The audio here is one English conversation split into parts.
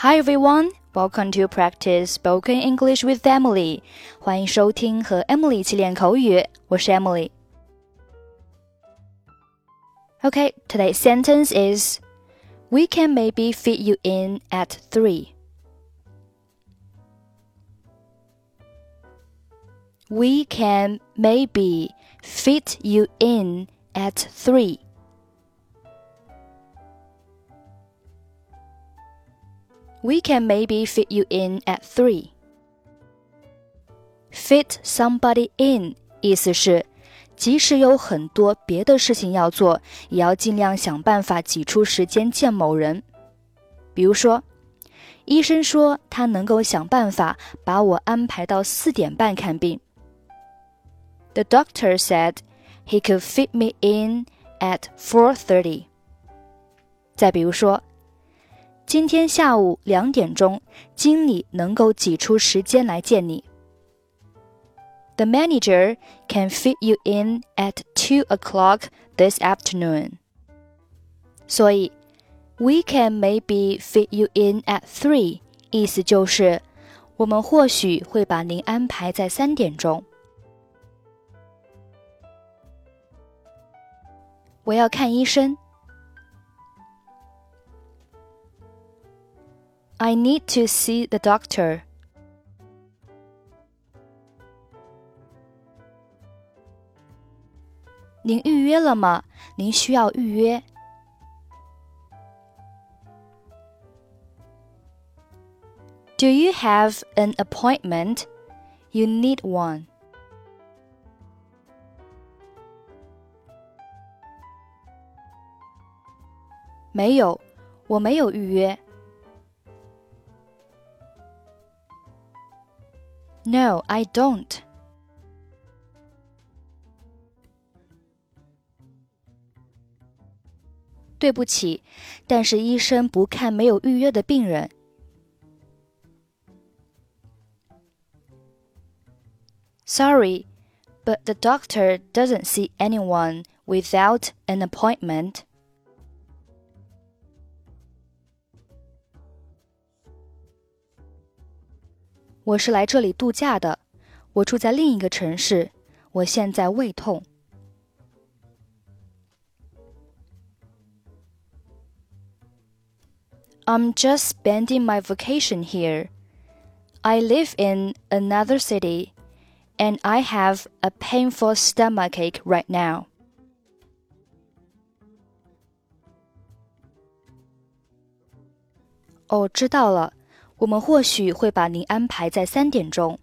Hi everyone, welcome to practice spoken English with Emily. 欢迎收听和 Emily 一起练口语，我是 Emily。Okay, today's sentence is We can maybe fit you in at three. We can maybe fit you in at three. We can maybe fit you in at three. Fit somebody in 意思是，即使有很多别的事情要做，也要尽量想办法挤出时间见某人。比如说，医生说他能够想办法把我安排到四点半看病。The doctor said he could fit me in at four thirty. 再比如说。今天下午两点钟，经理能够挤出时间来见你。The manager can fit you in at two o'clock this afternoon. 所以，we can maybe fit you in at three，意思就是我们或许会把您安排在三点钟。我要看医生。I need to see the doctor. Do you have an appointment? You need one. No, I don't. Sorry, but the doctor doesn't see anyone without an appointment. 我是来这里度假的，我住在另一个城市，我现在胃痛。I'm just spending my vacation here. I live in another city, and I have a painful stomachache right now. 哦，知道了。 我们或许会把您安排在三点钟。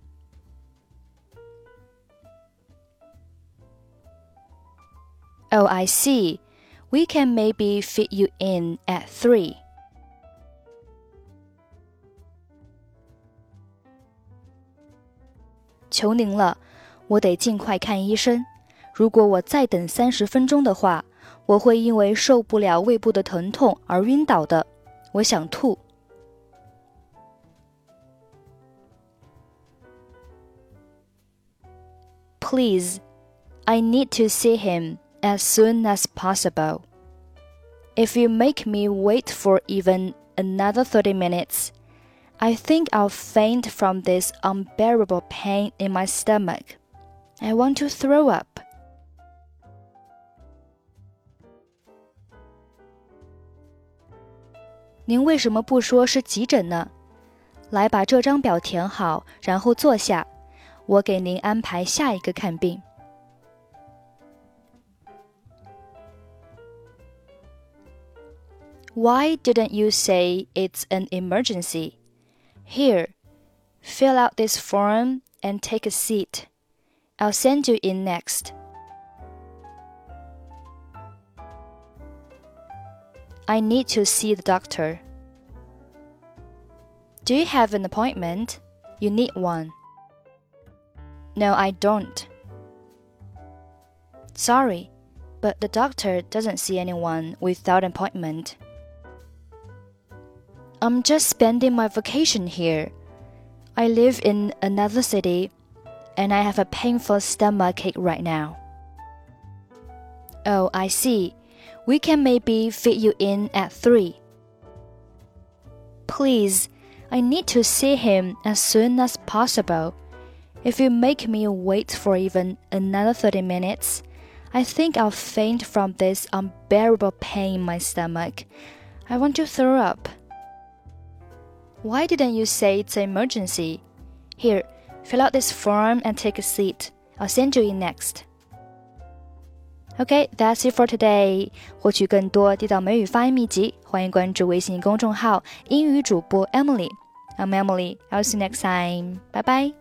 Oh, I see. We can maybe fit you in at three. 求您了，我得尽快看医生。如果我再等三十分钟的话，我会因为受不了胃部的疼痛而晕倒的。我想吐。Please, I need to see him as soon as possible. If you make me wait for even another 30 minutes, I think I'll faint from this unbearable pain in my stomach. I want to throw up. 您为我给您安排下一个看病。Why didn't you say it's an emergency? Here, fill out this form and take a seat. I'll send you in next. I need to see the doctor. Do you have an appointment? You need one. No, I don't. Sorry, but the doctor doesn't see anyone without an appointment. I'm just spending my vacation here. I live in another city and I have a painful stomach ache right now. Oh, I see. We can maybe fit you in at three. please, I need to see him as soon as possible. If you make me wait for even another 30 minutes, I think I'll faint from this unbearable pain in my stomach. I want to throw up. Why didn't you say it's an emergency? Here, fill out this form and take a seat. I'll send you in next. Okay, that's it for today. 获取更多地道美语发音秘籍，欢迎关注微信公众号“英语主播 Emily”。I'm Emily. I'll see you next time. Bye bye.